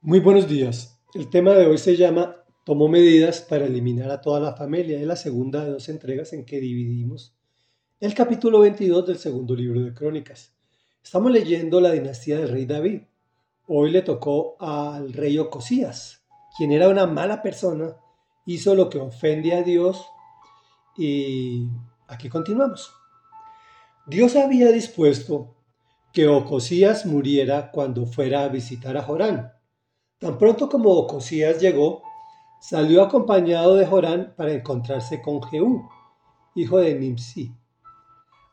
Muy buenos días. El tema de hoy se llama Tomó medidas para eliminar a toda la familia. Es la segunda de dos entregas en que dividimos el capítulo 22 del segundo libro de Crónicas. Estamos leyendo la dinastía del rey David. Hoy le tocó al rey Ocosías, quien era una mala persona, hizo lo que ofende a Dios y aquí continuamos. Dios había dispuesto que Ocosías muriera cuando fuera a visitar a Jorán Tan pronto como Ocosías llegó, salió acompañado de Jorán para encontrarse con Jehú, hijo de Nimsi,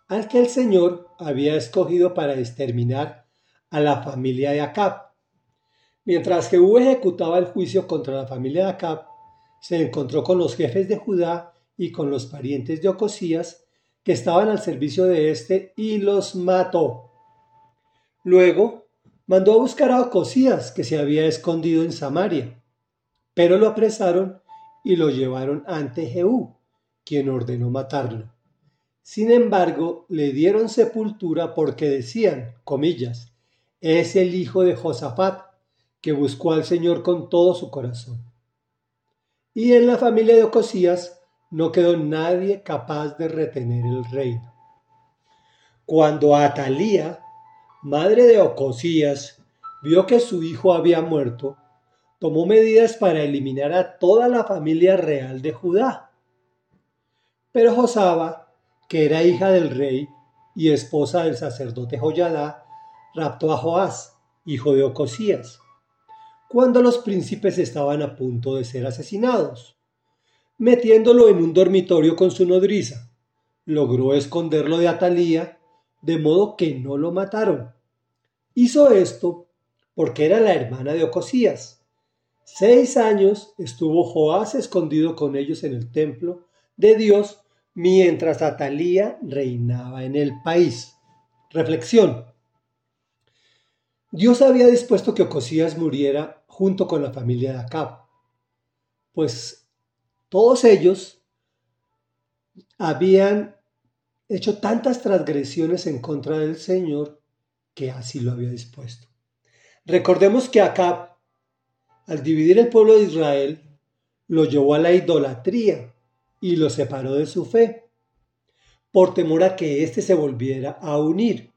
al que el Señor había escogido para exterminar a la familia de Acab. Mientras Jehú ejecutaba el juicio contra la familia de Acab, se encontró con los jefes de Judá y con los parientes de Ocosías que estaban al servicio de éste y los mató. Luego mandó a buscar a Ocosías, que se había escondido en Samaria, pero lo apresaron y lo llevaron ante Jehú, quien ordenó matarlo. Sin embargo, le dieron sepultura porque decían, comillas, es el hijo de Josafat, que buscó al Señor con todo su corazón. Y en la familia de Ocosías no quedó nadie capaz de retener el reino. Cuando Atalía, madre de Ocosías, vio que su hijo había muerto, tomó medidas para eliminar a toda la familia real de Judá. Pero Josaba, que era hija del rey y esposa del sacerdote Joyadá, raptó a Joás, hijo de Ocosías, cuando los príncipes estaban a punto de ser asesinados. Metiéndolo en un dormitorio con su nodriza, logró esconderlo de Atalía, de modo que no lo mataron. Hizo esto porque era la hermana de Ocosías. Seis años estuvo Joás escondido con ellos en el templo de Dios mientras Atalía reinaba en el país. Reflexión. Dios había dispuesto que Ocosías muriera junto con la familia de Acab, pues todos ellos habían hecho tantas transgresiones en contra del Señor que así lo había dispuesto. Recordemos que Acab, al dividir el pueblo de Israel, lo llevó a la idolatría y lo separó de su fe, por temor a que éste se volviera a unir.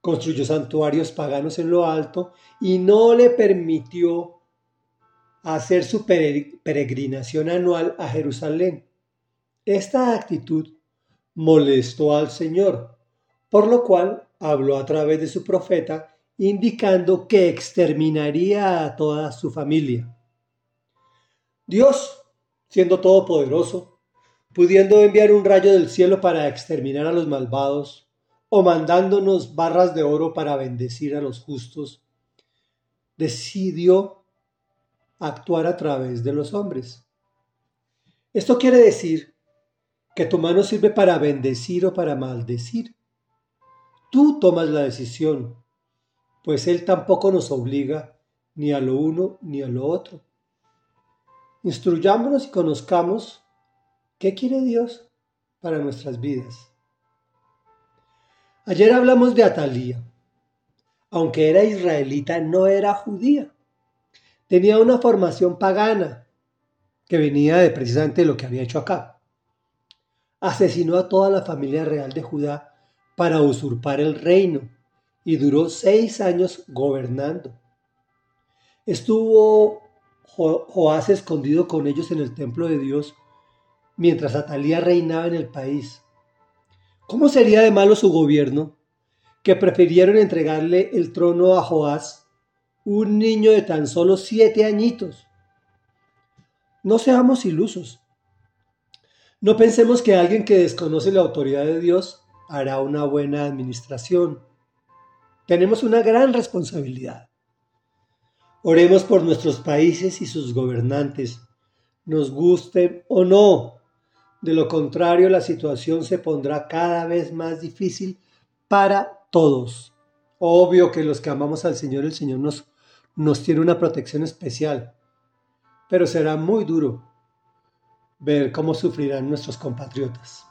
Construyó santuarios paganos en lo alto y no le permitió hacer su peregrinación anual a Jerusalén. Esta actitud molestó al Señor, por lo cual habló a través de su profeta indicando que exterminaría a toda su familia. Dios, siendo todopoderoso, pudiendo enviar un rayo del cielo para exterminar a los malvados, o mandándonos barras de oro para bendecir a los justos, decidió actuar a través de los hombres. Esto quiere decir que tu mano sirve para bendecir o para maldecir. Tú tomas la decisión, pues Él tampoco nos obliga ni a lo uno ni a lo otro. Instruyámonos y conozcamos qué quiere Dios para nuestras vidas. Ayer hablamos de Atalía. Aunque era israelita, no era judía. Tenía una formación pagana que venía de precisamente lo que había hecho acá. Asesinó a toda la familia real de Judá para usurpar el reino y duró seis años gobernando. Estuvo Joás escondido con ellos en el templo de Dios mientras Atalía reinaba en el país. ¿Cómo sería de malo su gobierno que prefirieron entregarle el trono a Joás, un niño de tan solo siete añitos? No seamos ilusos. No pensemos que alguien que desconoce la autoridad de Dios hará una buena administración. Tenemos una gran responsabilidad. Oremos por nuestros países y sus gobernantes, nos gusten o no. De lo contrario, la situación se pondrá cada vez más difícil para todos. Obvio que los que amamos al Señor, el Señor nos, nos tiene una protección especial, pero será muy duro ver cómo sufrirán nuestros compatriotas.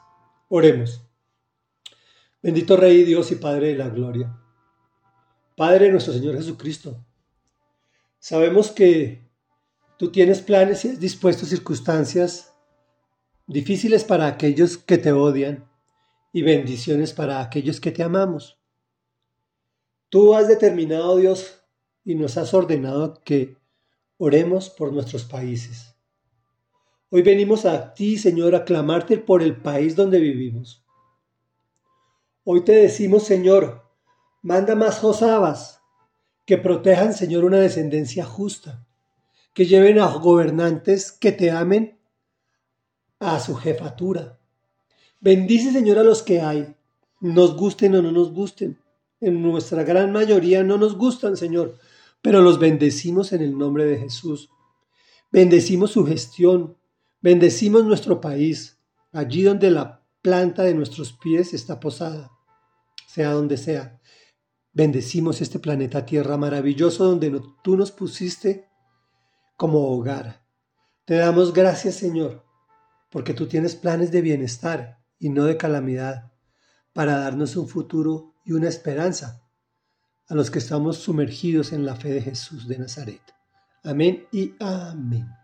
Oremos. Bendito Rey Dios y Padre de la Gloria. Padre nuestro Señor Jesucristo, Sabemos que tú tienes planes y has dispuesto circunstancias difíciles para aquellos que te odian y bendiciones para aquellos que te amamos. Tú has determinado, Dios, y nos has ordenado que oremos por nuestros países. Hoy venimos a ti, Señor, a clamarte por el país donde vivimos. Hoy te decimos, Señor, manda más Josabas que protejan, Señor, una descendencia justa, que lleven a gobernantes que te amen a su jefatura. Bendice, Señor, a los que hay, nos gusten o no nos gusten. En nuestra gran mayoría no nos gustan, Señor, pero los bendecimos en el nombre de Jesús. Bendecimos su gestión, bendecimos nuestro país, allí donde la planta de nuestros pies está posada, sea donde sea. Bendecimos este planeta Tierra maravilloso donde tú nos pusiste como hogar. Te damos gracias, Señor, porque tú tienes planes de bienestar y no de calamidad, para darnos un futuro y una esperanza a los que estamos sumergidos en la fe de Jesús de Nazaret. Amén y amén.